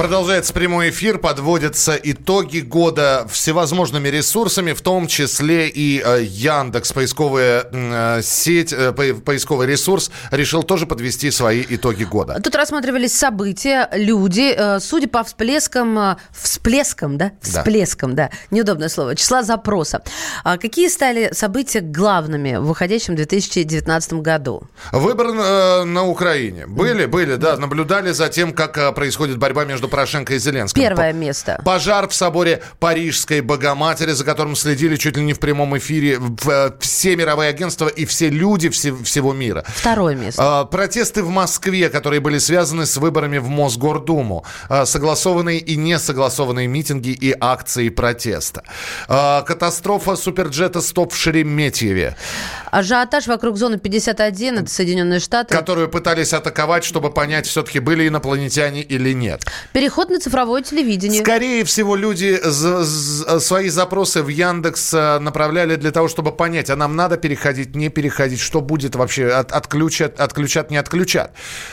Продолжается прямой эфир, подводятся итоги года всевозможными ресурсами, в том числе и э, Яндекс, поисковая э, сеть, э, поисковый ресурс, решил тоже подвести свои итоги года. Тут рассматривались события, люди, судя по всплескам, всплескам, да? Всплескам, да. да, неудобное слово, числа запроса. А какие стали события главными в выходящем 2019 году? Выбор на Украине. Были, были, да, наблюдали за тем, как происходит борьба между Порошенко и Зеленского. Первое место. Пожар в соборе Парижской Богоматери, за которым следили чуть ли не в прямом эфире все мировые агентства и все люди все, всего мира. Второе место. А, протесты в Москве, которые были связаны с выборами в Мосгордуму. А, согласованные и несогласованные митинги и акции протеста. А, катастрофа суперджета «Стоп» в Шереметьеве. Ажиотаж вокруг зоны 51, это Соединенные Штаты. Которую пытались атаковать, чтобы понять, все-таки были инопланетяне или нет. Переход на цифровое телевидение. Скорее всего, люди свои запросы в Яндекс э, направляли для того, чтобы понять, а нам надо переходить, не переходить, что будет вообще, от, отключат, отключат, не отключат.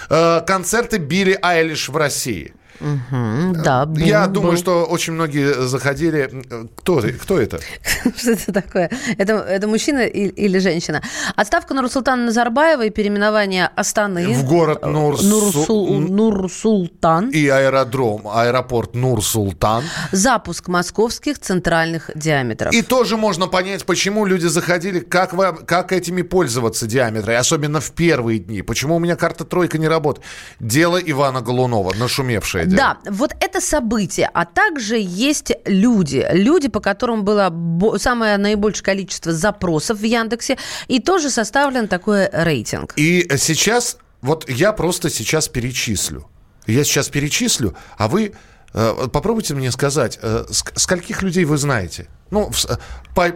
Э, концерты Билли Айлиш в России. Угу, да, был, Я думаю, был. что очень многие заходили. Кто, кто это? Что это такое? Это, это мужчина или женщина? Отставка Нурсултана Назарбаева и переименование Астаны. В город Нурсул... Нурсултан. И аэродром, аэропорт Нурсултан. Запуск московских центральных диаметров. И тоже можно понять, почему люди заходили, как, вам, как этими пользоваться диаметры, особенно в первые дни. Почему у меня карта тройка не работает. Дело Ивана Голунова, нашумевшее дело. Да, вот это событие, а также есть люди, люди, по которым было самое наибольшее количество запросов в Яндексе, и тоже составлен такой рейтинг. И сейчас, вот я просто сейчас перечислю. Я сейчас перечислю, а вы э, попробуйте мне сказать, э, скольких людей вы знаете? Ну, в, э, по,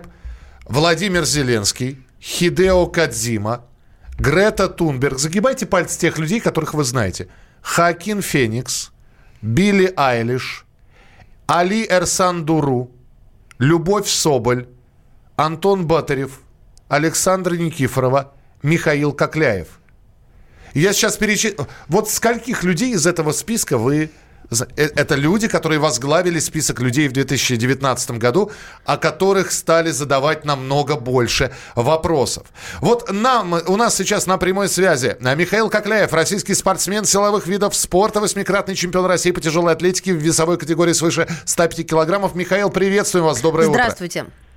Владимир Зеленский, Хидео Кадзима, Грета Тунберг. Загибайте пальцы тех людей, которых вы знаете. Хакин Феникс, Билли Айлиш, Али Эрсандуру, Любовь Соболь, Антон Батарев, Александр Никифорова, Михаил Кокляев. Я сейчас перечислю... Вот скольких людей из этого списка вы это люди, которые возглавили список людей в 2019 году, о которых стали задавать намного больше вопросов. Вот нам, у нас сейчас на прямой связи Михаил Кокляев, российский спортсмен силовых видов спорта, восьмикратный чемпион России по тяжелой атлетике в весовой категории свыше 105 килограммов. Михаил, приветствуем вас, доброе Здравствуйте. утро. Здравствуйте.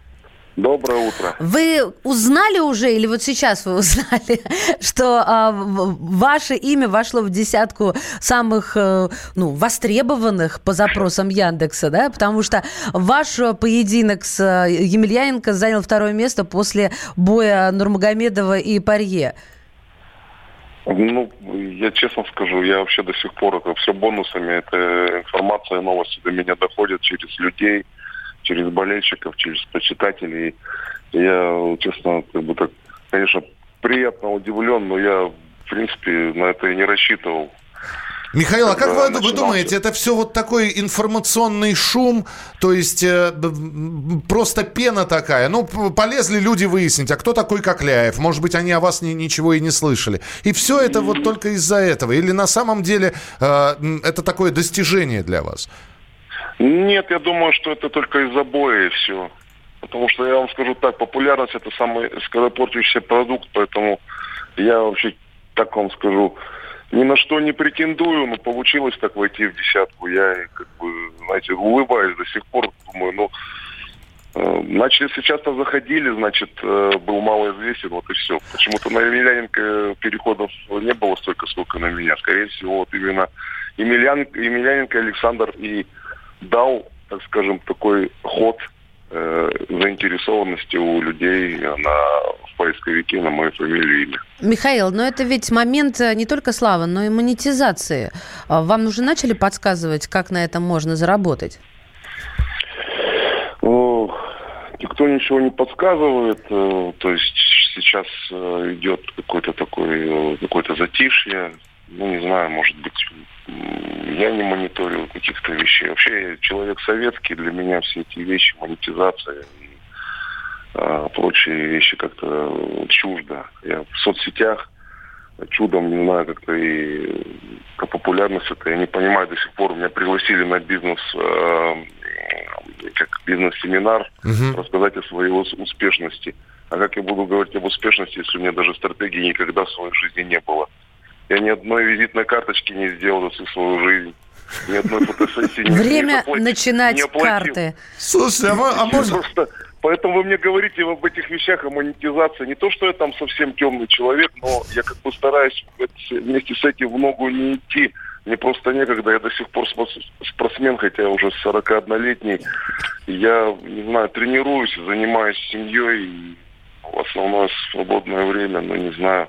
Доброе утро. Вы узнали уже, или вот сейчас вы узнали, что а, ваше имя вошло в десятку самых а, ну, востребованных по запросам Яндекса, да? Потому что ваш поединок с э, Емельяненко занял второе место после боя Нурмагомедова и Парье. Ну, я честно скажу, я вообще до сих пор это все бонусами, эта информация, новости до меня доходят через людей, через болельщиков, через почитателей. Я, честно, как бы так, конечно, приятно удивлен, но я, в принципе, на это и не рассчитывал. Михаил, а как вы, вы думаете, это все вот такой информационный шум, то есть э, просто пена такая? Ну, полезли люди выяснить, а кто такой Кокляев? Может быть, они о вас ни, ничего и не слышали. И все это вот только из-за этого? Или на самом деле э, это такое достижение для вас? Нет, я думаю, что это только из-за боя и все. Потому что я вам скажу так, популярность это самый скоропортящийся продукт, поэтому я вообще, так вам скажу, ни на что не претендую, но получилось так войти в десятку. Я, как бы, знаете, улыбаюсь до сих пор, думаю, ну, э, Значит, если часто заходили, значит, э, был малоизвестен, вот и все. Почему-то на Емельяненко переходов не было столько, сколько на меня. Скорее всего, вот именно Емельяненко, Емельяненко Александр и дал, так скажем, такой ход э, заинтересованности у людей на, в поисковике на мою фамилию и имя. Михаил, но это ведь момент э, не только славы, но и монетизации. А вам уже начали подсказывать, как на этом можно заработать? Ну, никто ничего не подсказывает. Э, то есть сейчас идет какое-то такое, какое-то затишье. Ну, не знаю, может быть, я не мониторил каких-то вещей. Вообще я человек советский, для меня все эти вещи, монетизация и а прочие вещи как-то чуждо. Я в соцсетях чудом, не знаю, как-то и по популярности это я не понимаю до сих пор. Меня пригласили на бизнес, э, как бизнес-семинар, угу. рассказать о своей успешности. А как я буду говорить об успешности, если у меня даже стратегии никогда в своей жизни не было? Я ни одной визитной карточки не сделал за всю свою жизнь. Ни одной фотосессии не Время начинать не карты. Слушай, а, а можно... Просто Поэтому вы мне говорите об этих вещах, о монетизации. Не то, что я там совсем темный человек, но я как бы стараюсь вместе с этим в ногу не идти. Мне просто некогда, я до сих пор спортсмен, хотя уже 41-летний. Я, не знаю, тренируюсь, занимаюсь семьей, в основное свободное время, но не знаю.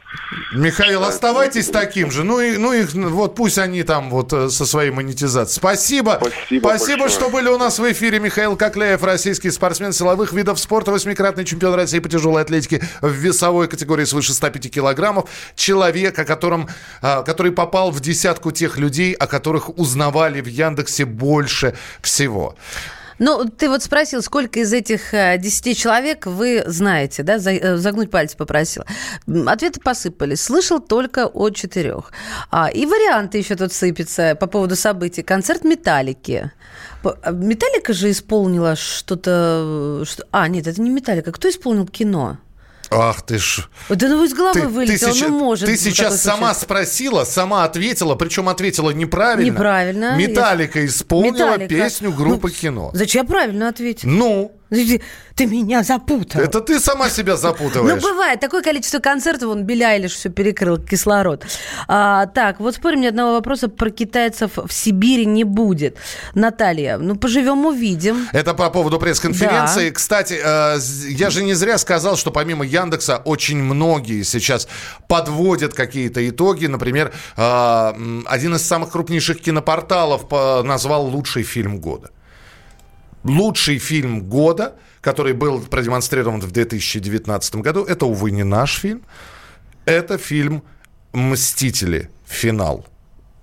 Михаил, оставайтесь таким же. Ну и, ну и вот пусть они там вот э, со своей монетизацией. Спасибо. Спасибо, Спасибо что были у нас в эфире. Михаил Кокляев, российский спортсмен силовых видов спорта, восьмикратный чемпион России по тяжелой атлетике в весовой категории свыше 105 килограммов. Человек, о котором, а, который попал в десятку тех людей, о которых узнавали в Яндексе больше всего. Ну, ты вот спросил, сколько из этих 10 э, человек вы знаете, да, э, загнуть пальцы попросила. Ответы посыпались. Слышал только о четырех. А, и варианты еще тут сыпятся по поводу событий. Концерт «Металлики». А, Металлика же исполнила что-то... Э, что... А, нет, это не Металлика. Кто исполнил кино? Ах ты ж. Да ну из головы ты, вылетело, ты сейчас, ну может. Ты сейчас сама случай. спросила, сама ответила, причем ответила неправильно. Неправильно. Металлика исполнила Металлика. песню группы ну, кино. Зачем я правильно ответила? Ну? Ты меня запутал. Это ты сама себя запутываешь. Ну, бывает. Такое количество концертов, он Билли Айлиш все перекрыл, кислород. А, так, вот спорим, ни одного вопроса про китайцев в Сибири не будет. Наталья, ну, поживем, увидим. Это по поводу пресс-конференции. Да. Кстати, э, я же не зря сказал, что помимо Яндекса очень многие сейчас подводят какие-то итоги. Например, э, один из самых крупнейших кинопорталов назвал лучший фильм года лучший фильм года, который был продемонстрирован в 2019 году, это, увы, не наш фильм. Это фильм «Мстители. Финал».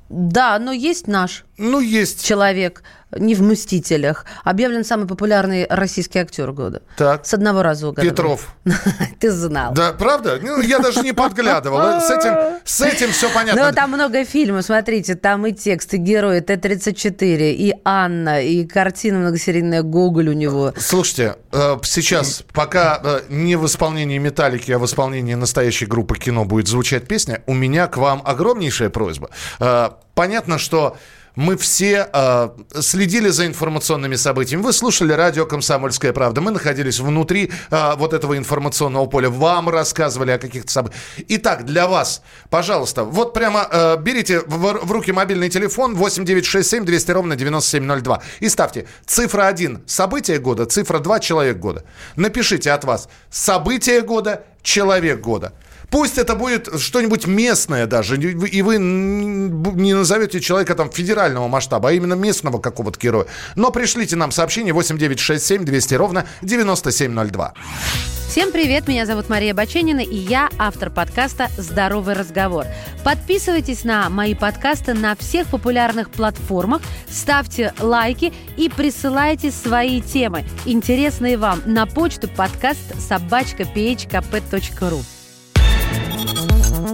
Да, но есть наш. Ну, есть. Человек не в «Мстителях». Объявлен самый популярный российский актер года. Так. С одного раза угадал. Петров. Ты знал. Да, правда? Ну, я даже не подглядывал. С этим, с этим все понятно. Ну, там много фильмов, смотрите. Там и текст, и герои, Т-34, и Анна, и картина многосерийная «Гоголь» у него. Слушайте, э, сейчас, пока э, не в исполнении «Металлики», а в исполнении настоящей группы кино будет звучать песня, у меня к вам огромнейшая просьба. Э, понятно, что мы все э, следили за информационными событиями. Вы слушали радио «Комсомольская правда». Мы находились внутри э, вот этого информационного поля. Вам рассказывали о каких-то событиях. Итак, для вас, пожалуйста, вот прямо э, берите в, в руки мобильный телефон 8967 200 ровно 9702 и ставьте цифра 1 – событие года, цифра 2 – человек года. Напишите от вас событие года, человек года. Пусть это будет что-нибудь местное даже, и вы не назовете человека там федерального масштаба, а именно местного какого-то героя. Но пришлите нам сообщение 8967 200 ровно 9702. Всем привет, меня зовут Мария Баченина, и я автор подкаста «Здоровый разговор». Подписывайтесь на мои подкасты на всех популярных платформах, ставьте лайки и присылайте свои темы, интересные вам, на почту подкаст собачка phkp.ru.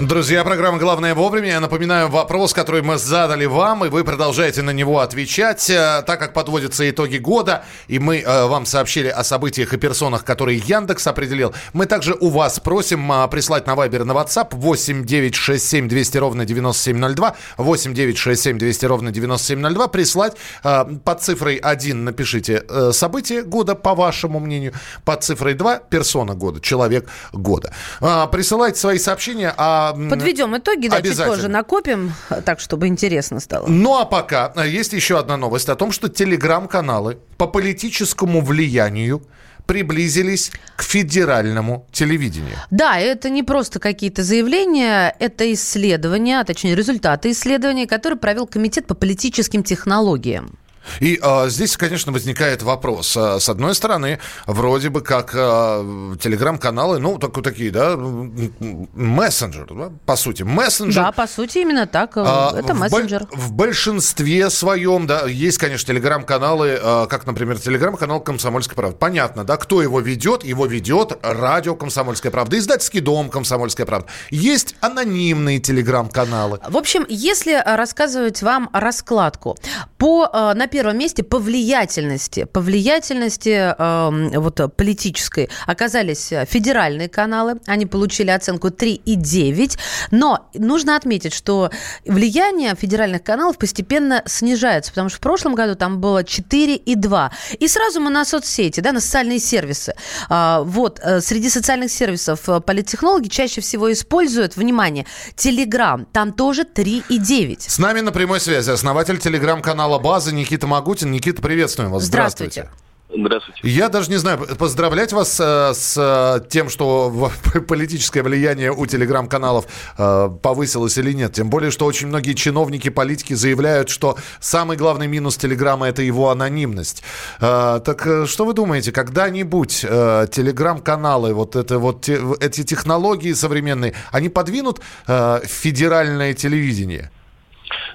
Друзья, программа «Главное вовремя». Я напоминаю вопрос, который мы задали вам, и вы продолжаете на него отвечать. Э, так как подводятся итоги года, и мы э, вам сообщили о событиях и персонах, которые Яндекс определил, мы также у вас просим э, прислать на Вайбер на WhatsApp 8 9 6 7 200 ровно 9702, 8 9 6 7 200 ровно 9702, прислать э, под цифрой 1 напишите э, событие года, по вашему мнению, под цифрой 2 персона года, человек года. Э, присылайте свои сообщения о Подведем итоги, да, чуть позже накопим, так, чтобы интересно стало. Ну, а пока э, есть еще одна новость о том, что телеграм-каналы по политическому влиянию приблизились к федеральному телевидению. Да, это не просто какие-то заявления, это исследования, а точнее результаты исследования, которые провел Комитет по политическим технологиям. И э, здесь, конечно, возникает вопрос. А, с одной стороны, вроде бы как э, телеграм-каналы, ну, так, такие, да, мессенджер, да, по сути, мессенджер. Да, по сути, именно так. А, Это в мессенджер. Боль, в большинстве своем, да, есть, конечно, телеграм-каналы, э, как, например, телеграм-канал «Комсомольская правда». Понятно, да, кто его ведет? Его ведет радио «Комсомольская правда», издательский дом «Комсомольская правда». Есть анонимные телеграм-каналы. В общем, если рассказывать вам раскладку, по, э, на первом месте по влиятельности, по влиятельности э, вот, политической оказались федеральные каналы. Они получили оценку 3,9. Но нужно отметить, что влияние федеральных каналов постепенно снижается, потому что в прошлом году там было 4,2. И сразу мы на соцсети, да, на социальные сервисы. А, вот, э, среди социальных сервисов э, политтехнологи чаще всего используют, внимание, Телеграм. Там тоже 3,9. С нами на прямой связи основатель телеграм-канала «База» Никита Магутин. Никита, приветствуем вас. Здравствуйте. Здравствуйте. Здравствуйте. Я даже не знаю, поздравлять вас э, с э, тем, что политическое влияние у телеграм-каналов э, повысилось или нет. Тем более, что очень многие чиновники, политики заявляют, что самый главный минус телеграма – это его анонимность. Э, так э, что вы думаете, когда-нибудь э, телеграм-каналы, вот, это, вот те, эти технологии современные, они подвинут э, федеральное телевидение?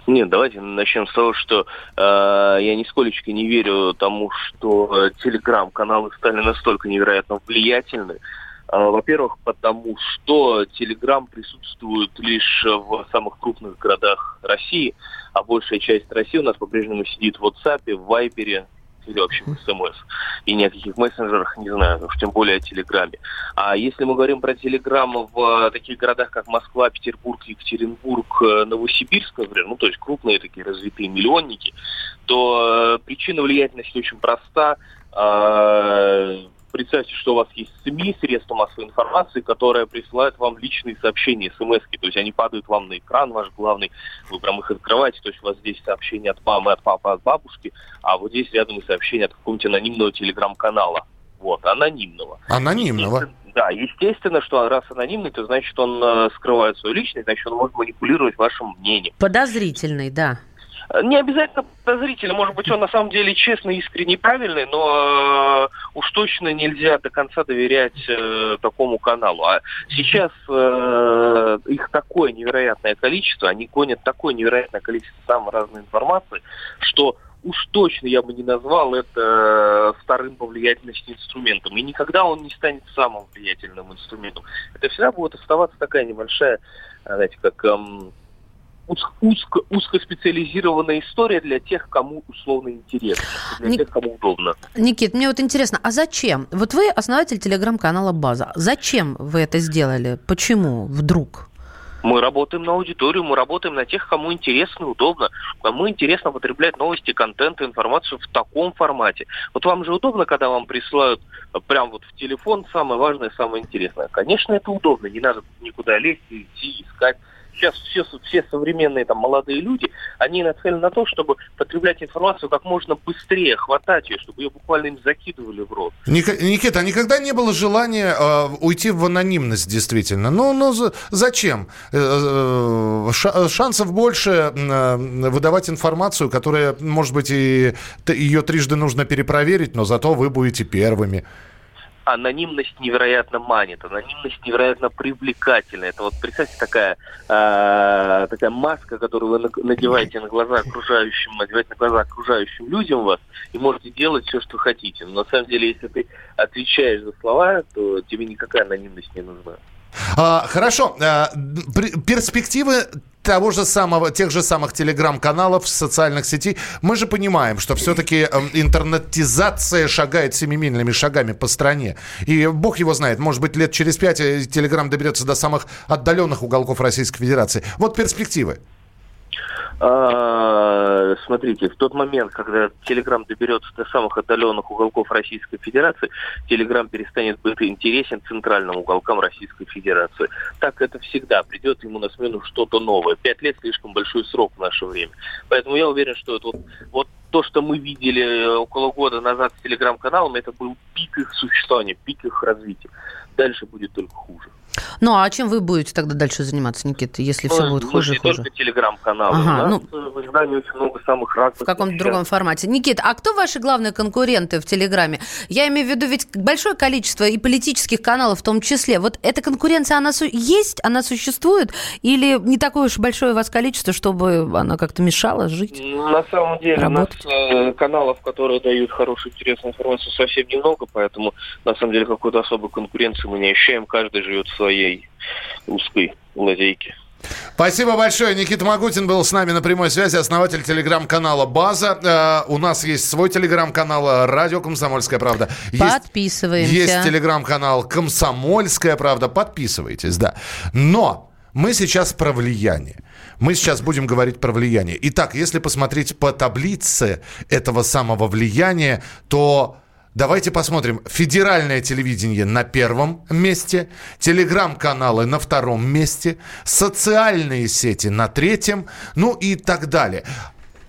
Нет, давайте начнем с того, что э, я нисколечко не верю тому, что телеграм-каналы стали настолько невероятно влиятельны. Э, во-первых, потому что телеграм присутствует лишь в самых крупных городах России, а большая часть России у нас по-прежнему сидит в WhatsApp, в Вайбере, или вообще в СМС. И ни о каких мессенджерах не знаю, уж тем более о Телеграме. А если мы говорим про Телеграм в таких городах, как Москва, Петербург, Екатеринбург, э, Новосибирск, например, ну, то есть крупные такие развитые миллионники, то э, причина влиятельности очень проста. Представьте, что у вас есть СМИ, средства массовой информации, которые присылают вам личные сообщения, смс -ки. То есть они падают вам на экран ваш главный, вы прям их открываете, то есть у вас здесь сообщение от мамы, от папы, от бабушки, а вот здесь рядом и сообщение от какого-нибудь анонимного телеграм-канала. Вот, анонимного. Анонимного? Да, естественно, что раз анонимный, то значит он э, скрывает свою личность, значит он может манипулировать вашим мнением. Подозрительный, да. Не обязательно подозрительно, может быть, он на самом деле честный, искренний, правильный, но э, уж точно нельзя до конца доверять э, такому каналу. А сейчас э, их такое невероятное количество, они гонят такое невероятное количество самой разной информации, что уж точно я бы не назвал это вторым по инструментом. И никогда он не станет самым влиятельным инструментом. Это всегда будет оставаться такая небольшая, знаете, как... Эм, узко, узкоспециализированная история для тех, кому условно интересно, для Ник... тех, кому удобно. Никит, мне вот интересно, а зачем? Вот вы основатель телеграм-канала «База». Зачем вы это сделали? Почему вдруг? Мы работаем на аудиторию, мы работаем на тех, кому интересно и удобно. Кому интересно потреблять новости, контент, информацию в таком формате. Вот вам же удобно, когда вам присылают прям вот в телефон самое важное, самое интересное. Конечно, это удобно, не надо никуда лезть, идти, искать сейчас все, все современные там молодые люди, они нацелены на то, чтобы потреблять информацию как можно быстрее, хватать ее, чтобы ее буквально им закидывали в рот. Никита, а никогда не было желания э, уйти в анонимность, действительно? Ну, ну зачем? Э, э, шансов больше э, выдавать информацию, которая, может быть, и ее трижды нужно перепроверить, но зато вы будете первыми анонимность невероятно манит, анонимность невероятно привлекательна. Это вот, представьте, такая, э, такая маска, которую вы надеваете на глаза окружающим, надеваете на глаза окружающим людям вас, и можете делать все, что хотите. Но на самом деле, если ты отвечаешь за слова, то тебе никакая анонимность не нужна. А, хорошо. А, перспективы того же самого, тех же самых телеграм-каналов, социальных сетей, мы же понимаем, что все-таки эм, интернетизация шагает семимильными шагами по стране. И бог его знает, может быть, лет через пять э, телеграм доберется до самых отдаленных уголков Российской Федерации. Вот перспективы. А, смотрите, в тот момент, когда Телеграм доберется до самых отдаленных уголков Российской Федерации, Телеграм перестанет быть интересен центральным уголкам Российской Федерации. Так это всегда. Придет ему на смену что-то новое. Пять лет слишком большой срок в наше время. Поэтому я уверен, что это вот, вот то, что мы видели около года назад с телеграм-каналом, это был пик их существования, пик их развития. Дальше будет только хуже. Ну, а чем вы будете тогда дальше заниматься, Никита, если все будет хуже и хуже? только телеграм-каналы. Ага, ну- в издании очень много самых разных... В каком-то другом формате. Никит, а кто ваши главные конкуренты в Телеграме? Я имею в виду ведь большое количество и политических каналов в том числе. Вот эта конкуренция, она су- есть, она существует? Или не такое уж большое у вас количество, чтобы она как-то мешала жить? На самом деле Работать. у нас э, каналов, которые дают хорошую, интересную информацию, совсем немного, поэтому на самом деле какой-то особой конкуренции мы не ощущаем. Каждый живет в своей узкой лазейке. Спасибо большое. Никита Магутин был с нами на прямой связи, основатель телеграм-канала «База». Э, у нас есть свой телеграм-канал э, «Радио Комсомольская правда». Есть, Подписываемся. есть телеграм-канал «Комсомольская правда». Подписывайтесь, да. Но мы сейчас про влияние. Мы сейчас будем говорить про влияние. Итак, если посмотреть по таблице этого самого влияния, то Давайте посмотрим. Федеральное телевидение на первом месте, телеграм-каналы на втором месте, социальные сети на третьем, ну и так далее.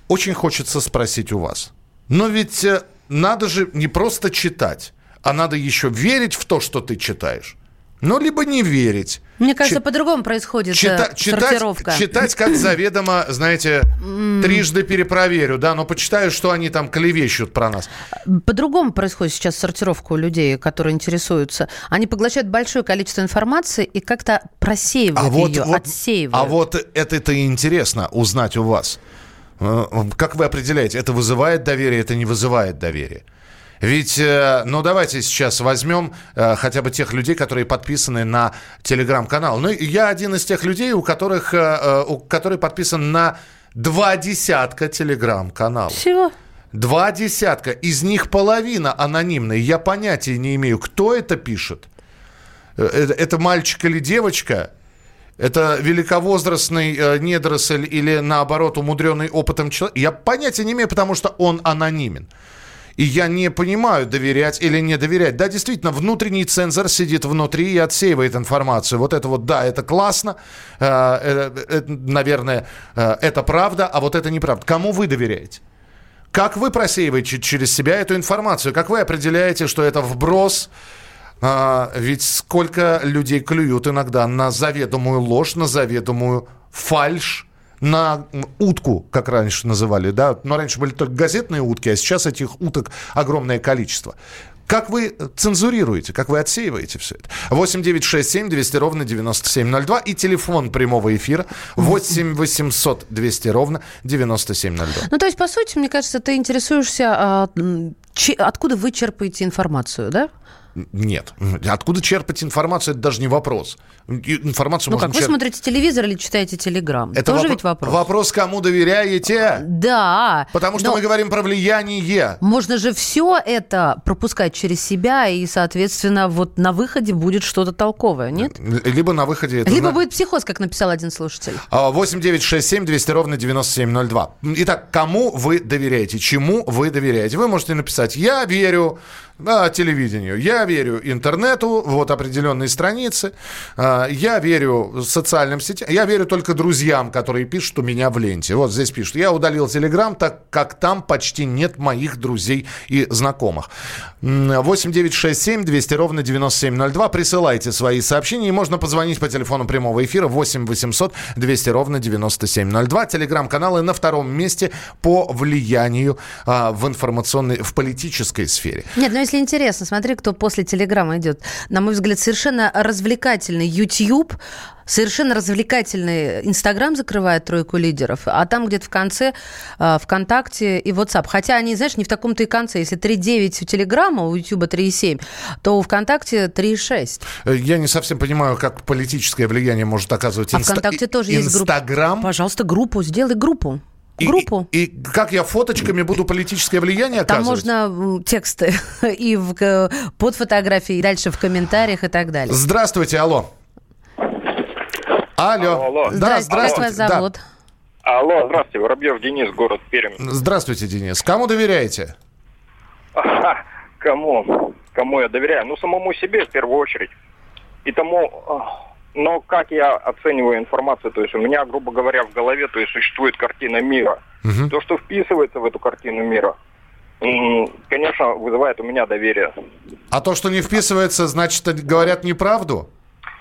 Очень хочется спросить у вас. Но ведь э, надо же не просто читать, а надо еще верить в то, что ты читаешь. Ну, либо не верить. Мне кажется, Чит- по-другому происходит Чита- э, читать, сортировка. читать как заведомо, знаете, трижды перепроверю, да, но почитаю, что они там клевещут про нас. По-другому происходит сейчас сортировка у людей, которые интересуются. Они поглощают большое количество информации и как-то просеивают ее, отсеивают. а вот это-то и интересно узнать у вас. Э, Как вы определяете, это вызывает доверие, это не вызывает доверие? Ведь, э, ну давайте сейчас возьмем э, хотя бы тех людей, которые подписаны на телеграм-канал. Ну, я один из тех людей, у которых, э, у, который подписан на два десятка телеграм-каналов. Всего. Два десятка. Из них половина анонимные. Я понятия не имею, кто это пишет. Это, это мальчик или девочка? Это великовозрастный э, недоросль или, наоборот, умудренный опытом человек? Я понятия не имею, потому что он анонимен. И я не понимаю, доверять или не доверять. Да, действительно, внутренний цензор сидит внутри и отсеивает информацию. Вот это вот, да, это классно, э, э, э, наверное, э, это правда, а вот это неправда. Кому вы доверяете? Как вы просеиваете через себя эту информацию? Как вы определяете, что это вброс? А, ведь сколько людей клюют иногда на заведомую ложь, на заведомую фальшь, на утку, как раньше называли, да? Но раньше были только газетные утки, а сейчас этих уток огромное количество. Как вы цензурируете, как вы отсеиваете все это? 8 9 6 7 200 ровно 9702 и телефон прямого эфира 8 800 200 ровно 9702. Ну, то есть, по сути, мне кажется, ты интересуешься, а, откуда вы черпаете информацию, да? Нет. Откуда черпать информацию, это даже не вопрос. Информацию Ну можно как, вы черпать. смотрите телевизор или читаете телеграм? Это Тоже вопро- ведь вопрос. Вопрос, кому доверяете? Да. Потому что но мы говорим про влияние. Можно же все это пропускать через себя, и, соответственно, вот на выходе будет что-то толковое, нет? Либо на выходе... это Либо зна- будет психоз, как написал один слушатель. А, 8 9 6 7 200 ровно 9702. Итак, кому вы доверяете? Чему вы доверяете? Вы можете написать «Я верю да, телевидению, я верю интернету, вот определенные страницы, а, я верю социальным сетям, я верю только друзьям, которые пишут у меня в ленте». Вот здесь пишут «Я удалил Телеграм, так как там почти нет моих друзей и знакомых». М, 8 9 6 7 200 ровно 9702. Присылайте свои сообщения, и можно позвонить по телефону прямого эфира 8 800 200 ровно 9702. Телеграм-каналы на втором месте по влиянию а, в информационной, в политической сфере. Нет, ну если интересно, смотри, кто после Телеграма идет. На мой взгляд, совершенно развлекательный YouTube, совершенно развлекательный Инстаграм закрывает тройку лидеров, а там где-то в конце э, ВКонтакте и WhatsApp. Хотя они, знаешь, не в таком-то и конце. Если 3.9 у Телеграма, у Ютуба 3.7, то у ВКонтакте 3.6. Э, Я не совсем понимаю, как политическое влияние может оказывать А инста- ВКонтакте тоже есть группа. Инстаграм. Пожалуйста, группу, сделай группу. И- Группу. И, и как я фоточками буду политическое влияние Там оказывать? можно м, тексты и в, к- под фотографией, и дальше в комментариях и так далее. Здравствуйте, алло. Алло. Алло, алло. Да, Здрасте, как вас здравствуйте. Да. зовут? Алло, здравствуйте, Воробьев Денис, город Пермь. Здравствуйте, Денис. Кому доверяете? Ага, кому? Кому я доверяю? Ну, самому себе в первую очередь. И тому, а, но как я оцениваю информацию, то есть у меня, грубо говоря, в голове, то есть существует картина мира. Мгм. То, что вписывается в эту картину мира, конечно, вызывает у меня доверие. А то, что не вписывается, значит, говорят неправду?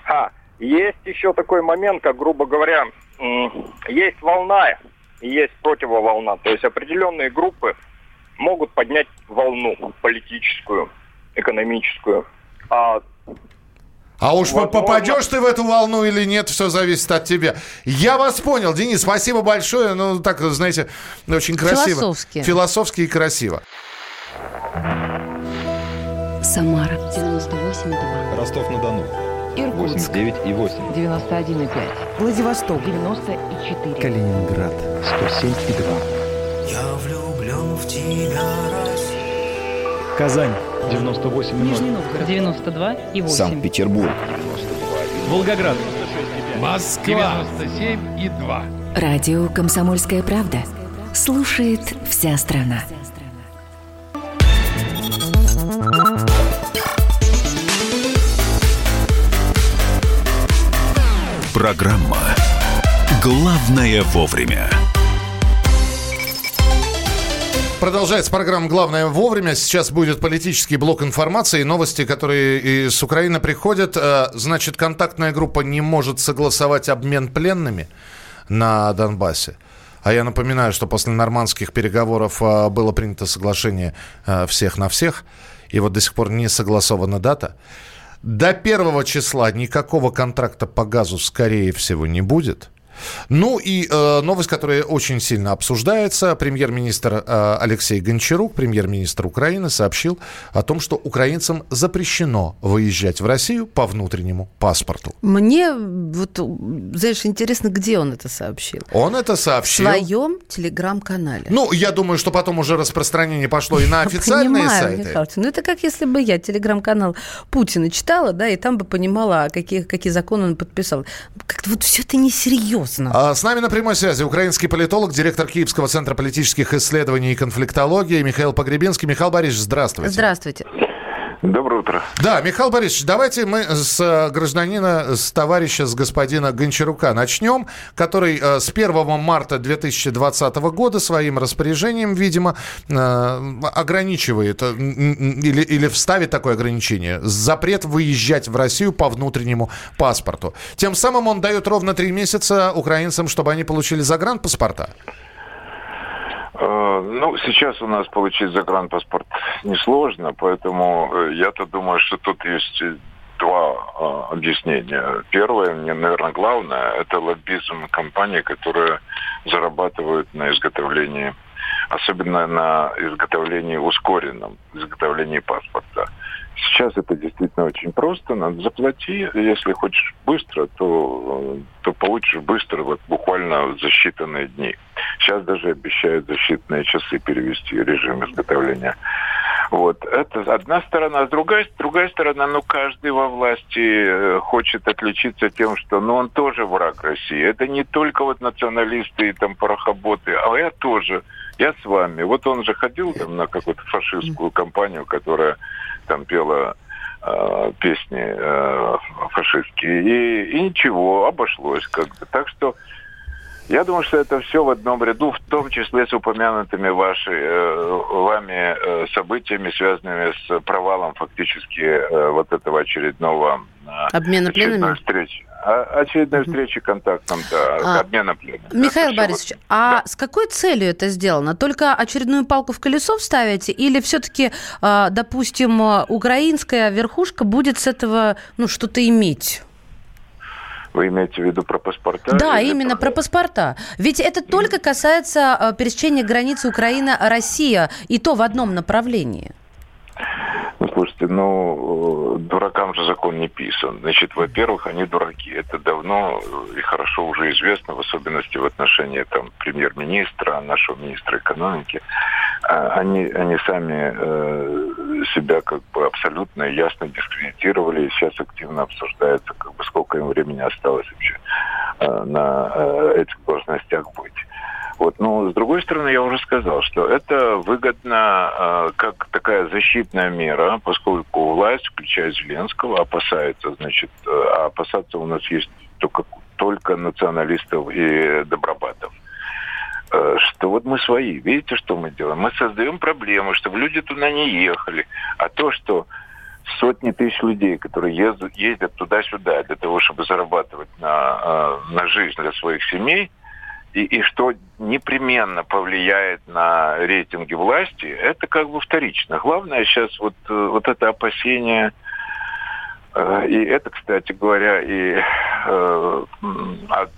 А, Есть еще такой момент, как, грубо говоря, есть волна и есть противоволна. То есть определенные группы могут поднять волну политическую, экономическую. А а уж Возможно. попадешь ты в эту волну или нет, все зависит от тебя. Я вас понял, Денис, спасибо большое. Ну, так, знаете, очень красиво. Философски. Философски и красиво. Самара 98,2. Ростов-на-Дону. Иркутск. 89 и 8. 91,5. Владивосток. 94. Калининград. 107 и 2. Я влюблен в тебя. Казань. 98 и 0. Нижний Новгород. 92 и 8. Санкт-Петербург. 92 Волгоград. Москва. 97 и 2. Радио «Комсомольская правда». Слушает вся страна. Программа «Главное вовремя». Продолжается программа «Главное вовремя». Сейчас будет политический блок информации новости, которые из Украины приходят. Э, значит, контактная группа не может согласовать обмен пленными на Донбассе. А я напоминаю, что после нормандских переговоров э, было принято соглашение э, всех на всех. И вот до сих пор не согласована дата. До первого числа никакого контракта по газу, скорее всего, не будет. Ну и э, новость, которая очень сильно обсуждается. Премьер-министр э, Алексей Гончарук, премьер-министр Украины, сообщил о том, что украинцам запрещено выезжать в Россию по внутреннему паспорту. Мне вот, знаешь, интересно, где он это сообщил? Он это сообщил. В своем телеграм-канале. Ну, я думаю, что потом уже распространение пошло и на официальные Понимаю, сайты. Михалыч, ну это как если бы я телеграм-канал Путина читала, да, и там бы понимала, какие, какие законы он подписал. Как-то вот все это несерьезно серьезно. А, с нами на прямой связи украинский политолог, директор Киевского центра политических исследований и конфликтологии Михаил Погребинский. Михаил Борисович, здравствуйте. Здравствуйте. Доброе утро. Да, Михаил Борисович, давайте мы с э, гражданина, с товарища, с господина Гончарука начнем, который э, с 1 марта 2020 года своим распоряжением, видимо, э, ограничивает или, или вставит такое ограничение. Запрет выезжать в Россию по внутреннему паспорту. Тем самым он дает ровно три месяца украинцам, чтобы они получили загранпаспорта. Э, ну, сейчас у нас получить загранпаспорт несложно, поэтому э, я-то думаю, что тут есть два э, объяснения. Первое, мне, наверное, главное, это лоббизм компаний, которые зарабатывают на изготовлении, особенно на изготовлении ускоренном, изготовлении паспорта. Сейчас это действительно очень просто. Надо заплати. Если хочешь быстро, то, то получишь быстро, вот буквально за считанные дни. Сейчас даже обещают за считанные часы перевести режим изготовления. Вот. Это одна сторона. С другой, сторона, ну, каждый во власти э, хочет отличиться тем, что, ну, он тоже враг России. Это не только вот националисты и там порохоботы, а я тоже. Я с вами. Вот он же ходил там на какую-то фашистскую компанию, которая там пела э, песни э, фашистские. И, и ничего, обошлось как-то. Так что я думаю, что это все в одном ряду, в том числе с упомянутыми ваши, э, вами э, событиями, связанными с провалом фактически э, вот этого очередного э, обмена пленными встречи. Очередной угу. встречи контактом, да, а, обмена пленными. Михаил это Борисович, вот... а да. с какой целью это сделано? Только очередную палку в колесо вставите? Или все-таки, а, допустим, украинская верхушка будет с этого ну, что-то иметь? Вы имеете в виду про паспорта? Да, именно про... про паспорта. Ведь это только касается а, пересечения границы Украина-Россия, и то в одном направлении. Слушайте, ну, дуракам же закон не писан. Значит, во-первых, они дураки. Это давно и хорошо уже известно, в особенности в отношении там премьер-министра, нашего министра экономики. А, они, они сами э, себя как бы абсолютно ясно дискредитировали. И сейчас активно обсуждается, как бы сколько им времени осталось вообще э, на э, этих должностях быть. Вот. Но с другой стороны, я уже сказал, что это выгодно э, как такая защитная мера, поскольку власть, включая Зеленского, опасается, значит, э, а опасаться у нас есть только, только националистов и добробатов э, что вот мы свои. Видите, что мы делаем? Мы создаем проблемы, чтобы люди туда не ехали. А то, что сотни тысяч людей, которые ездят, ездят туда-сюда для того, чтобы зарабатывать на, э, на жизнь для своих семей, и, и что непременно повлияет на рейтинги власти, это как бы вторично. Главное сейчас вот, э, вот это опасение, э, и это, кстати говоря, и э,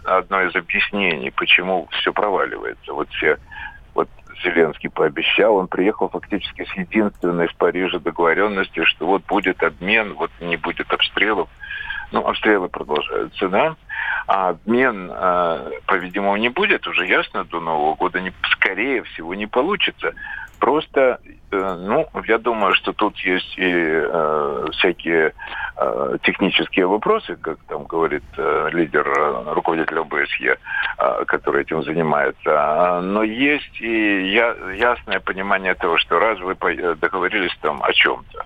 одно из объяснений, почему все проваливается. Вот все вот Зеленский пообещал, он приехал фактически с единственной в Париже договоренностью, что вот будет обмен, вот не будет обстрелов. Ну, обстрелы продолжаются, да? А обмен, э, по-видимому, не будет, уже ясно, до Нового года, не, скорее всего, не получится. Просто, э, ну, я думаю, что тут есть и э, всякие э, технические вопросы, как там говорит э, лидер, э, руководитель ОБСЕ, э, который этим занимается. Но есть и я, ясное понимание того, что раз вы договорились там о чем-то,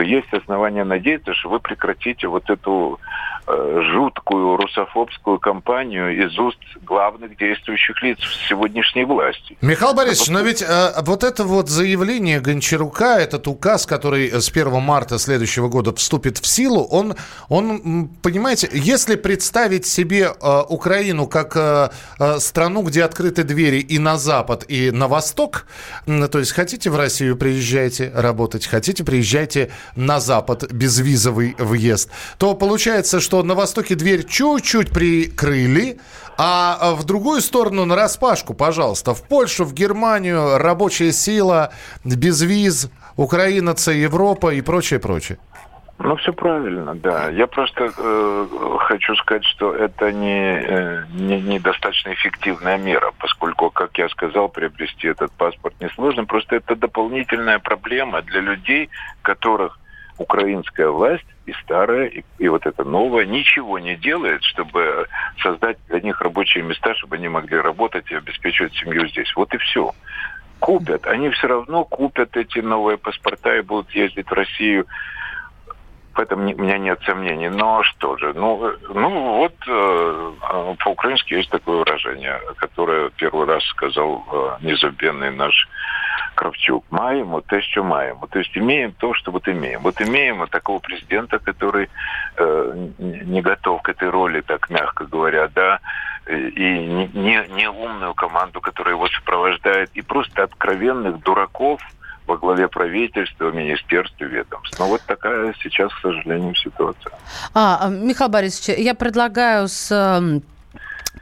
то есть основания надеяться, что вы прекратите вот эту э, жуткую русофобскую кампанию из уст главных действующих лиц сегодняшней власти. Михаил Борисович, но ведь э, вот это вот заявление Гончарука, этот указ, который с 1 марта следующего года вступит в силу, он, он понимаете, если представить себе э, Украину как э, э, страну, где открыты двери и на запад, и на восток, то есть хотите в Россию приезжайте работать, хотите приезжайте на запад безвизовый въезд, то получается, что на востоке дверь чуть-чуть прикрыли, а в другую сторону на распашку, пожалуйста. В Польшу, в Германию рабочая сила, без виз, Украина, Европа и прочее, прочее. Ну, все правильно, да. Я просто э, хочу сказать, что это не, э, не недостаточно эффективная мера, поскольку, как я сказал, приобрести этот паспорт несложно. Просто это дополнительная проблема для людей, которых украинская власть и старая, и, и вот эта новая ничего не делает, чтобы создать для них рабочие места, чтобы они могли работать и обеспечивать семью здесь. Вот и все. Купят. Они все равно купят эти новые паспорта и будут ездить в Россию. В этом у меня нет сомнений. Но что же? Ну, ну вот э, по-украински есть такое выражение, которое первый раз сказал э, незабвенный наш Кравчук. Маємо те, что маємо. То есть имеем то, что вот имеем. Вот имеем вот такого президента, который э, не готов к этой роли, так мягко говоря, да, и не, не умную команду, которая его сопровождает, и просто откровенных дураков, во главе правительства, министерств и ведомств. Но вот такая сейчас, к сожалению, ситуация. А, Михаил Борисович, я предлагаю с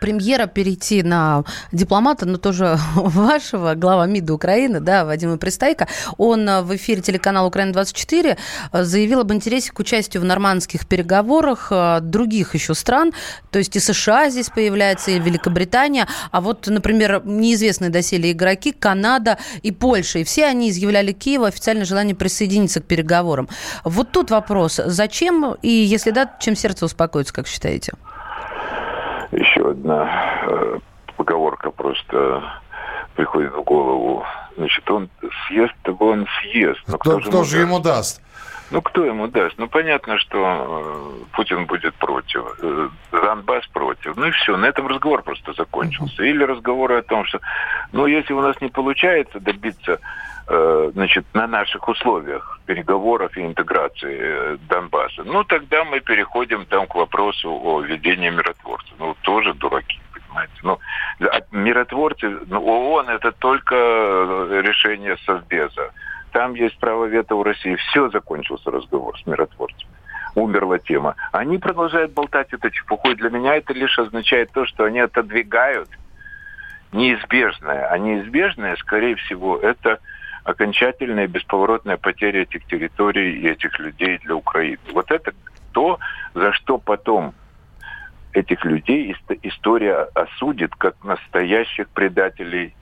премьера перейти на дипломата, но тоже вашего, глава МИДа Украины, да, Вадима Пристайко. Он э, в эфире телеканала «Украина-24» э, заявил об интересе к участию в нормандских переговорах э, других еще стран, то есть и США здесь появляется, и Великобритания, а вот, например, неизвестные доселе игроки Канада и Польша, и все они изъявляли Киеву официальное желание присоединиться к переговорам. Вот тут вопрос, зачем, и если да, чем сердце успокоится, как считаете? Еще одна э, поговорка просто приходит в голову. Значит, он съест, того он съест. Но кто, кто, кто же ему даст? Ну, кто ему даст? Ну, понятно, что э, Путин будет против, э, Донбасс против. Ну и все, на этом разговор просто закончился. Или разговоры о том, что, ну, если у нас не получается добиться Э, значит, на наших условиях переговоров и интеграции э, Донбасса, ну, тогда мы переходим там к вопросу о введении миротворцев. Ну, тоже дураки, понимаете. Ну, миротворцы, ну, ООН это только э, решение Совбеза. Там есть право вето у России. Все, закончился разговор с миротворцами умерла тема. Они продолжают болтать эту чепуху. И для меня это лишь означает то, что они отодвигают неизбежное. А неизбежное, скорее всего, это окончательная бесповоротная потеря этих территорий и этих людей для Украины. Вот это то, за что потом этих людей история осудит как настоящих предателей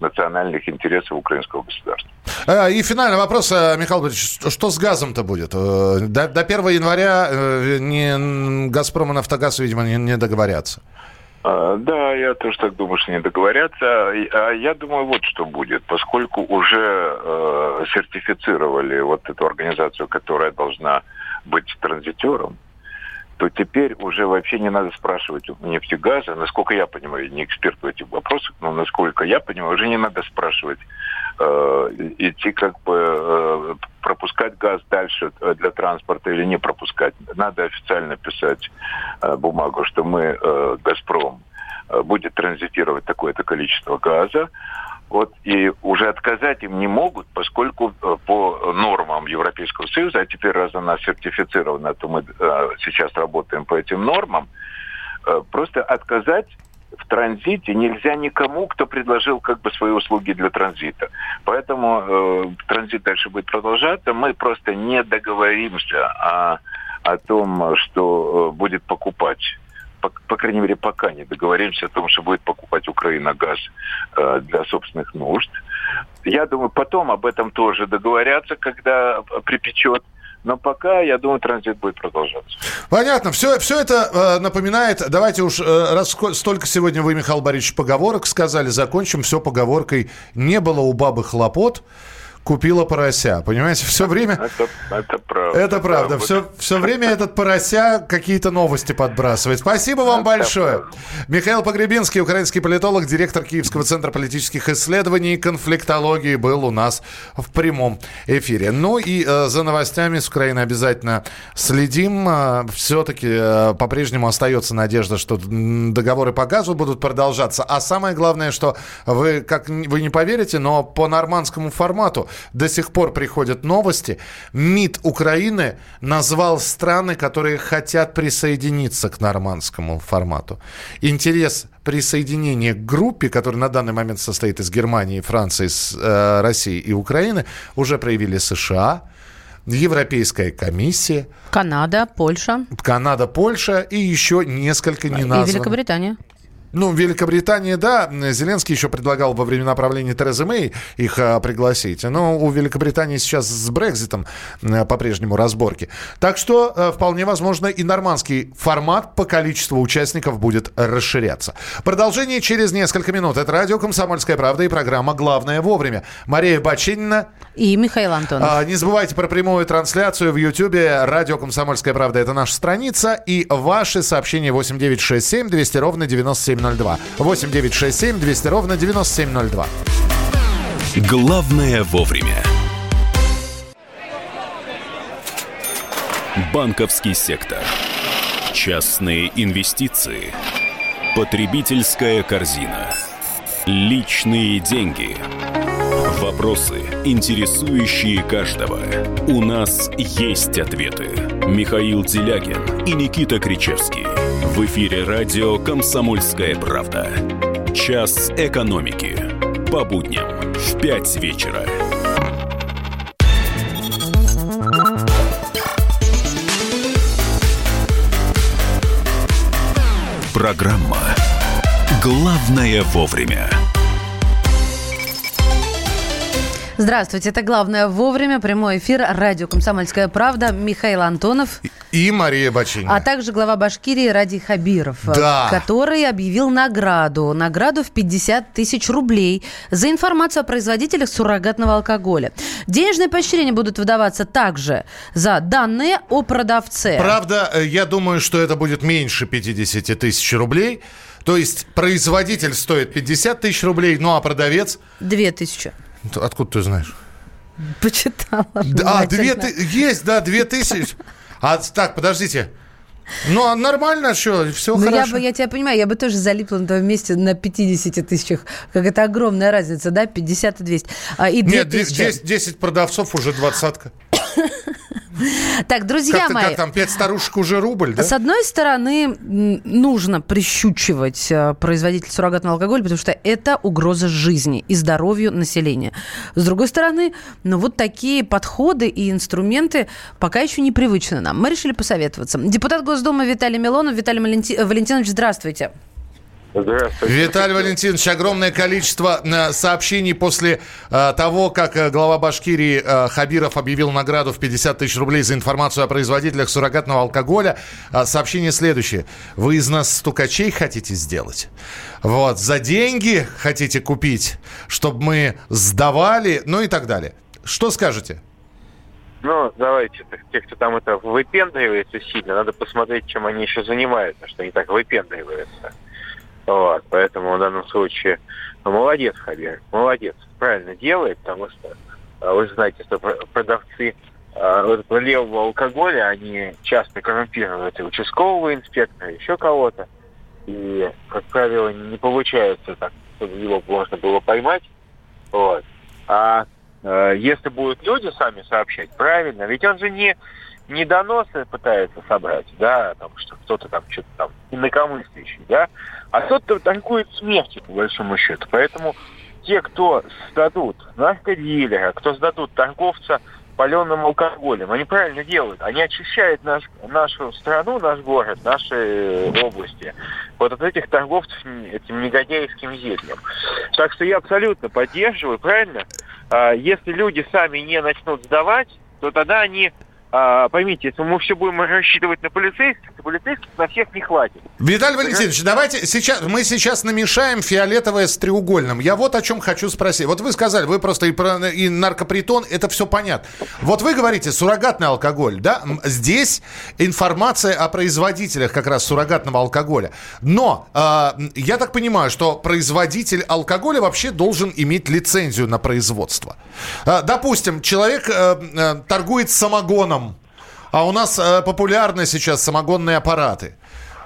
национальных интересов украинского государства. А, и финальный вопрос, э, Михаил Борисович, что с газом-то будет? Э, до, до 1 января э, не, «Газпром» и «Нафтогаз», видимо, не, не договорятся. А, да, я тоже так думаю, что не договорятся. А я думаю, вот что будет. Поскольку уже э, сертифицировали вот эту организацию, которая должна быть транзитером, то теперь уже вообще не надо спрашивать у нефтегаза, насколько я понимаю, я не эксперт в этих вопросах, но насколько я понимаю, уже не надо спрашивать, э, идти как бы э, пропускать газ дальше э, для транспорта или не пропускать. Надо официально писать э, бумагу, что мы, э, «Газпром», э, будет транзитировать такое-то количество газа, вот, и уже отказать им не могут, поскольку э, по нормам Европейского Союза, а теперь раз она сертифицирована, то мы э, сейчас работаем по этим нормам, э, просто отказать в транзите нельзя никому, кто предложил как бы свои услуги для транзита. Поэтому э, транзит дальше будет продолжаться. Мы просто не договоримся о, о том, что будет покупать по, крайней мере, пока не договоримся о том, что будет покупать Украина газ э, для собственных нужд. Я думаю, потом об этом тоже договорятся, когда припечет. Но пока, я думаю, транзит будет продолжаться. Понятно. Все, все это э, напоминает, давайте уж, э, раз столько сегодня вы, Михаил Борисович, поговорок сказали, закончим все поговоркой «не было у бабы хлопот» купила порося. Понимаете, все время... Это, это правда. Это правда. Все, все время этот порося какие-то новости подбрасывает. Спасибо вам это большое. Правда. Михаил Погребинский, украинский политолог, директор Киевского центра политических исследований и конфликтологии, был у нас в прямом эфире. Ну и э, за новостями с Украины обязательно следим. Э, все-таки э, по-прежнему остается надежда, что договоры по газу будут продолжаться. А самое главное, что вы, как вы не поверите, но по нормандскому формату до сих пор приходят новости. МИД Украины назвал страны, которые хотят присоединиться к нормандскому формату. Интерес присоединения к группе, которая на данный момент состоит из Германии, Франции, э, России и Украины, уже проявили США, Европейская комиссия. Канада, Польша. Канада, Польша и еще несколько неназванных. И Великобритания. Ну, Великобритания, да. Зеленский еще предлагал во времена правления Терезы Мэй их а, пригласить. Но у Великобритании сейчас с Брекзитом а, по-прежнему разборки. Так что а, вполне возможно и нормандский формат по количеству участников будет расширяться. Продолжение через несколько минут. Это радио «Комсомольская правда» и программа «Главное вовремя». Мария Бачинина. И Михаил Антонов. А, не забывайте про прямую трансляцию в Ютьюбе. Радио «Комсомольская правда» — это наша страница. И ваши сообщения 8967 200 ровно 97 9702. 8 967 200 ровно 9702. Главное вовремя. Банковский сектор. Частные инвестиции. Потребительская корзина. Личные деньги. Вопросы, интересующие каждого. У нас есть ответы. Михаил Делягин и Никита Кричевский. В эфире радио «Комсомольская правда». Час экономики. По будням в 5 вечера. Программа «Главное вовремя». Здравствуйте, это «Главное вовремя». Прямой эфир. Радио «Комсомольская правда». Михаил Антонов. И Мария Бачинина. А также глава Башкирии Ради Хабиров. Да. Который объявил награду. Награду в 50 тысяч рублей за информацию о производителях суррогатного алкоголя. Денежные поощрения будут выдаваться также за данные о продавце. Правда, э, я думаю, что это будет меньше 50 тысяч рублей. То есть производитель стоит 50 тысяч рублей, ну а продавец... 2 тысячи. Откуда ты знаешь? Почитала. А, две ты... есть, да, две тысячи. А, так, подождите. Ну, а нормально, что, все ну, хорошо. Я, бы, я тебя понимаю, я бы тоже залипла на твоем месте на 50 тысячах. Как это огромная разница, да, 50 и 200. А, и Нет, 10, 10 продавцов уже двадцатка. Так, друзья как мои. Как там, пять старушек уже рубль, да? С одной стороны, нужно прищучивать э, производителей суррогатного алкоголя, потому что это угроза жизни и здоровью населения. С другой стороны, ну вот такие подходы и инструменты пока еще непривычны нам. Мы решили посоветоваться. Депутат Госдумы Виталий Милонов. Виталий Валентинович, здравствуйте. Здравствуйте. Виталий Валентинович, огромное количество э, сообщений после э, того, как э, глава Башкирии Хабиров объявил награду в 50 тысяч рублей за информацию о производителях суррогатного алкоголя. Сообщение следующее. Вы из нас стукачей хотите сделать? Вот, за деньги хотите купить, чтобы мы сдавали, ну и так далее. Что скажете? Ну, давайте, те, кто там это выпендривается сильно, надо посмотреть, чем они еще занимаются, что они так выпендриваются. Вот, поэтому в данном случае, ну, молодец, Хабер, молодец, правильно делает, потому что а, вы знаете, что про- продавцы а, вот левого алкоголя, они часто коррумпируют и участкового инспектора, еще кого-то. И, как правило, не получается так, чтобы его можно было поймать. Вот. А э, если будут люди сами сообщать, правильно, ведь он же не, не доносы пытается собрать, да, там, что кто-то там что-то там инакомыслящий, да, а тот-то торгует смертью, по большому счету. Поэтому те, кто сдадут наркодилера, кто сдадут торговца паленым алкоголем, они правильно делают. Они очищают наш, нашу страну, наш город, наши э, области вот от этих торговцев этим негодяйским зельем. Так что я абсолютно поддерживаю, правильно? А, Если люди сами не начнут сдавать, то тогда они, а, поймите, если мы все будем рассчитывать на полицейских, то полицейских на всех не хватит. Виталий Валентинович, давайте сейчас, мы сейчас намешаем фиолетовое с треугольным. Я вот о чем хочу спросить. Вот вы сказали, вы просто и, про, и наркопритон, это все понятно. Вот вы говорите, суррогатный алкоголь, да? Здесь информация о производителях как раз суррогатного алкоголя. Но э, я так понимаю, что производитель алкоголя вообще должен иметь лицензию на производство. Э, допустим, человек э, э, торгует самогоном, а у нас э, популярны сейчас самогонные аппараты.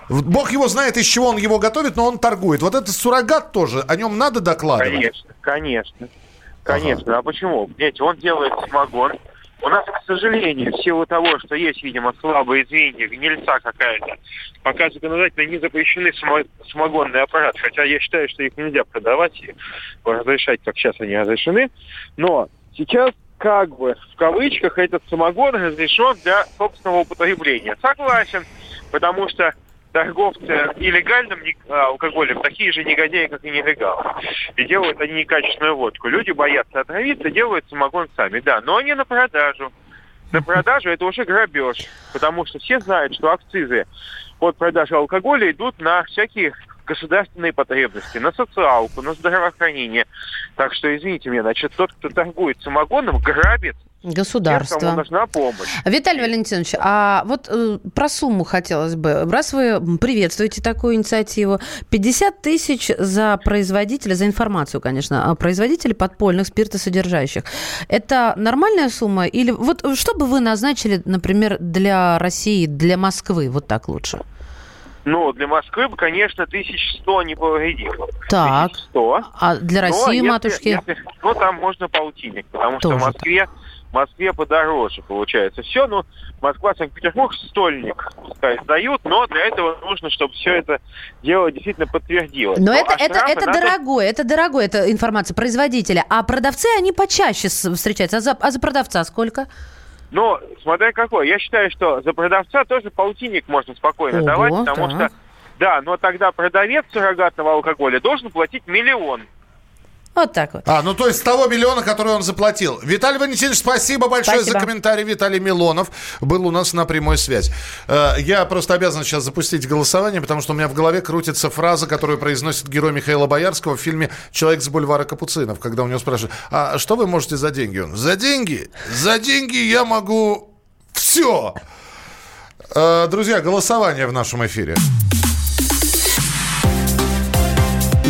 Бог его знает, из чего он его готовит, но он торгует. Вот этот суррогат тоже, о нем надо докладывать. Конечно, конечно. Конечно. А почему? Видите, он делает самогон. У нас, к сожалению, в силу того, что есть, видимо, слабые звенья, гнильца какая-то, пока законодательно не запрещены само- самогонные аппараты, хотя я считаю, что их нельзя продавать и разрешать, как сейчас они разрешены. Но сейчас как бы в кавычках этот самогон разрешен для собственного употребления. Согласен, потому что торговцы нелегальным не- а, алкоголем такие же негодяи, как и нелегалы. И делают они некачественную водку. Люди боятся отравиться, делают самогон сами, да, но не на продажу. На продажу это уже грабеж, потому что все знают, что акцизы от продажи алкоголя идут на всякие государственные потребности, на социалку, на здравоохранение. Так что, извините меня, значит, тот, кто торгует самогоном, грабит Государство. кому нужна помощь. Виталий Валентинович, а вот э, про сумму хотелось бы. Раз вы приветствуете такую инициативу, 50 тысяч за производителя, за информацию, конечно, о производителе подпольных спиртосодержащих. Это нормальная сумма? Или вот что бы вы назначили, например, для России, для Москвы? Вот так лучше. Ну, для Москвы бы, конечно, 1100 не повредило. Так. 1100. А для Но России, если- матушки? если- ну, там можно полтинник, потому что в Тоже Москве, в Москве подороже получается все. Ну, Москва, Санкт-Петербург стольник пускай сдают, но для этого нужно, чтобы все это дело действительно подтвердилось. Но Ну, это, а это, это надо- дорогое, это дорогое, это информация производителя. А продавцы, они почаще встречаются. А за, а за продавца сколько? Ну, смотря какой. Я считаю, что за продавца тоже полтинник можно спокойно Ого, давать, потому так. что, да, но тогда продавец суррогатного алкоголя должен платить миллион. Вот так вот. А, ну то есть с того миллиона, который он заплатил. Виталий Валентинович, спасибо большое Спасибо. за комментарий. Виталий Милонов был у нас на прямой связь. Э, Я просто обязан сейчас запустить голосование, потому что у меня в голове крутится фраза, которую произносит герой Михаила Боярского в фильме «Человек с бульвара Капуцинов», когда у него спрашивают, а что вы можете за деньги? Он, за деньги? За деньги я могу все. Друзья, голосование в нашем эфире.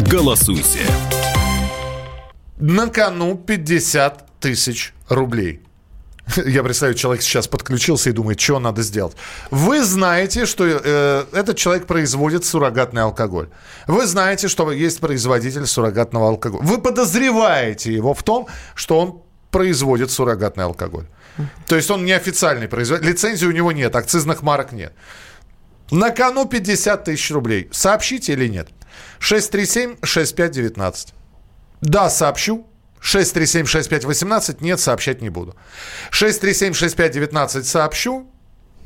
Голосуйте. На кону 50 тысяч рублей. Я представляю, человек сейчас подключился и думает, что надо сделать. Вы знаете, что э, этот человек производит суррогатный алкоголь. Вы знаете, что есть производитель суррогатного алкоголя. Вы подозреваете его в том, что он производит суррогатный алкоголь. То есть он неофициальный производитель. Лицензии у него нет, акцизных марок нет. На кону 50 тысяч рублей. Сообщите или нет? 637-6519. Да, сообщу. 637-6518. Нет, сообщать не буду. 637-6519 сообщу.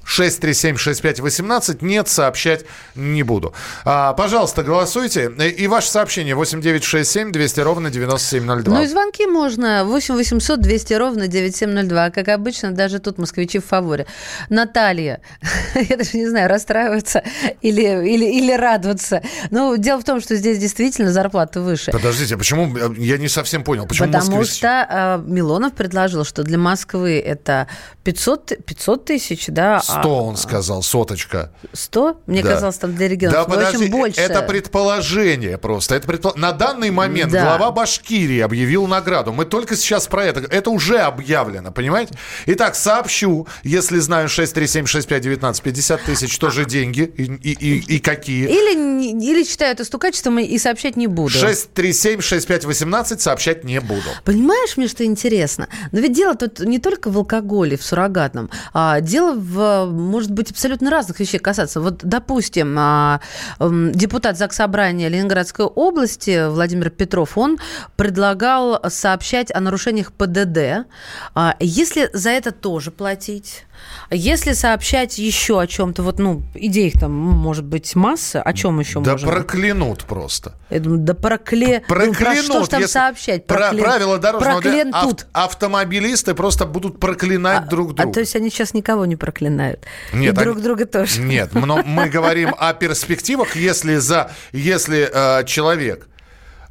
637-6518. Нет, сообщать не буду. А, пожалуйста, голосуйте. И ваше сообщение 8967 200 ровно 9702. Ну и звонки можно 8 800 200 ровно 9702. Как обычно, даже тут москвичи в фаворе. Наталья я даже не знаю, расстраиваться или, или, или радоваться. Ну, дело в том, что здесь действительно зарплата выше. Подождите, а почему, э, я не совсем понял, почему Потому москвич- что э, Милонов предложил, что для Москвы это 500, 500 тысяч, да? А 100, он сказал, соточка. 100? Мне Да. казалось, там для регионов. Да, Ну, в общем, подожди, больше. это предположение просто. Это предпо- На данный момент Да. глава Башкирии объявил награду. Мы только сейчас про это. Это уже объявлено, понимаете? Итак, сообщу, если знаю 6376519, 50 тысяч тоже деньги. И, и- и- и какие? Или, или считаю это стукачеством и сообщать не буду. 6376518 сообщать не буду. Понимаешь, мне что интересно? Но ведь дело тут не только в алкоголе, в суррогатном. А дело в, может быть, абсолютно разных вещей касаться. Вот, допустим, а, депутат Заксобрания Ленинградской области Владимир Петров, он предлагал сообщать о нарушениях ПДД. А, Если за это тоже платить, если сообщать еще о чем-то, вот, ну, идей там может быть масса, о чем еще Да можно? проклянут просто. Я думаю, да прокле... Ну, про Проклянут. что ж там если- сообщать? Про- Прокле- Правила дорожного. Проклянут. Ав- Автомобилисты просто будут проклинать друг друга. А то есть они сейчас никого не проклинают. Нет, И друг они- друга тоже. Нет, но мы говорим о перспективах, если за, если э, человек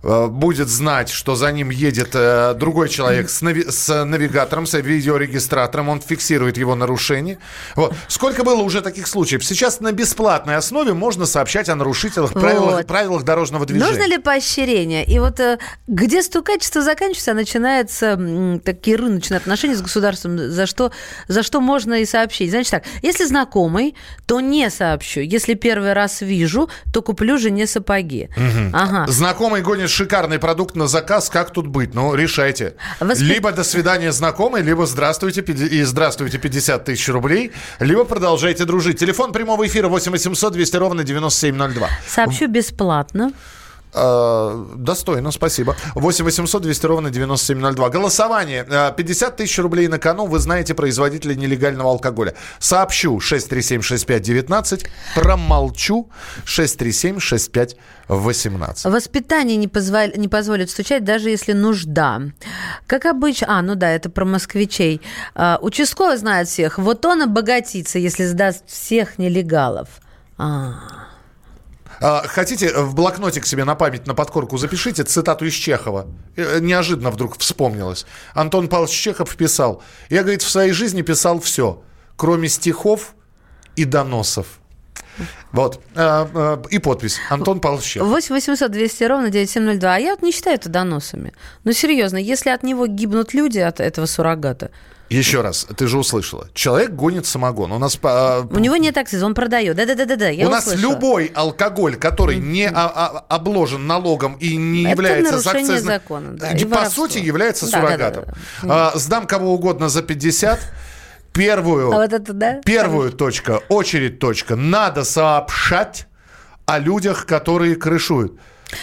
будет знать, что за ним едет э, другой человек с, нави- с навигатором, с видеорегистратором, он фиксирует его нарушение. Вот. Сколько было уже таких случаев? Сейчас на бесплатной основе можно сообщать о нарушителях правилах, Вот. правилах дорожного движения. Нужно ли поощрение? И вот э, где стукачество заканчивается, а начинается м, такие рыночные отношения с государством, за что, за что можно и сообщить. Значит так, если знакомый, то не сообщу. Если первый раз вижу, то куплю жене сапоги. Мгм. Ага. Знакомый шикарный продукт на заказ. Как тут быть? Ну, решайте. Воспи- Либо до свидания, знакомый, либо здравствуйте и здравствуйте 50 тысяч рублей, либо продолжайте дружить. Телефон прямого эфира 8 800 200 ровно 9702. Сообщу бесплатно. Э, Достойно, спасибо. 8 800 200 ровно 9702. Голосование. Э, 50 тысяч рублей на кону. Вы знаете производителя нелегального алкоголя. Сообщу 6376519. Промолчу 6376518. Воспитание не, позволь- не позволит стучать, даже если нужда. Как обычно... А, ну да, это про москвичей. А, участковый знает всех. Вот он обогатится, если сдаст всех нелегалов. А. А, Хотите, э, в блокнотик себе на память, на подкорку запишите цитату из Чехова. Э, Неожиданно вдруг вспомнилось. Антон Павлович Чехов писал. Я, говорит, в своей жизни писал все, кроме стихов и доносов. Вот. А, а, И подпись. Антон Павлович Чехов. 8 800 200 ровно 9702. А я вот не считаю это доносами. Ну, серьезно, если от него гибнут люди, от этого суррогата, Еще раз, ты же услышала. Человек гонит самогон. У нас, а, у него нет акциза, он продает. Да-да-да-да, я у нас услышала. любой алкоголь, который не а- а- обложен налогом и не Это является нарушение акцизным- закона, да, по воровство. сути является Да, да, суррогатом. да, да. А, сдам кого угодно за 50. Первую, А вот это, да? первую точка, очередь точка. Надо сообщать о людях, которые крышуют.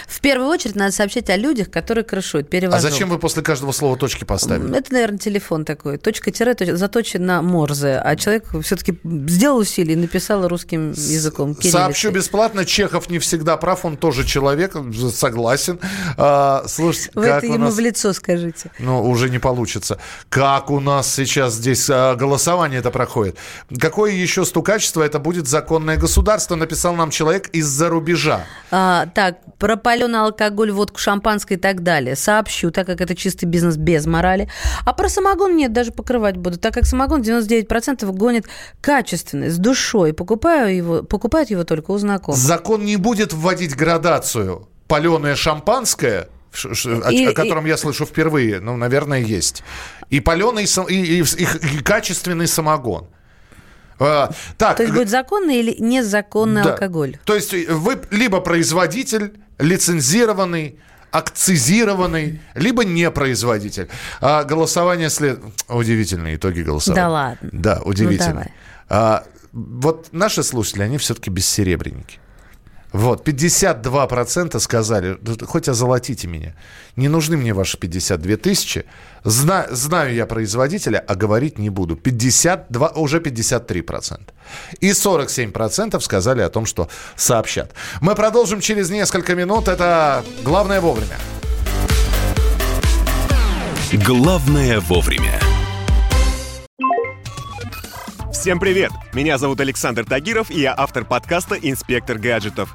В первую очередь надо сообщать о людях, которые крышуют, перевожу. А зачем вы после каждого слова точки поставили? Это, наверное, телефон такой. Точка-тире точ- заточен на Морзе. А человек все-таки сделал усилие и написал русским языком. Сообщу кириллицей. бесплатно. Чехов не всегда прав, он тоже человек, согласен. А, слушайте, Вы это ему нас... в лицо скажите. Ну, уже не получится. Как у нас сейчас здесь а, голосование это проходит? Какое еще стукачество это будет законное государство, написал нам человек из-за рубежа. А, так, про паленый алкоголь, водку, шампанское и так далее. Сообщу, так как это чистый бизнес без морали. А про самогон нет, даже покрывать буду, так как самогон 99% гонит качественный, с душой. Покупаю его, покупают его только у знакомых. Закон не будет вводить градацию. Паленое шампанское, о, И- о котором я слышу впервые, ну, наверное, есть. И паленый, и, и- и- и качественный самогон. А, так, То есть будет законный или незаконный Да. алкоголь? То есть вы либо производитель, лицензированный, акцизированный, либо не производитель. А голосование след... Удивительные итоги голосования. Да ладно. Да, удивительно. Ну, давай. А, вот наши слушатели, они все-таки бессеребренники. Вот, 52% сказали, «Да хоть озолотите меня. Не нужны мне ваши 52 тысячи. Зна- знаю я производителя, а говорить не буду. 52, уже 53%. И 47% сказали о том, что сообщат. Мы продолжим через несколько минут. Это «Главное вовремя». Главное вовремя. Всем привет! Меня зовут Александр Тагиров, и я автор подкаста «Инспектор гаджетов».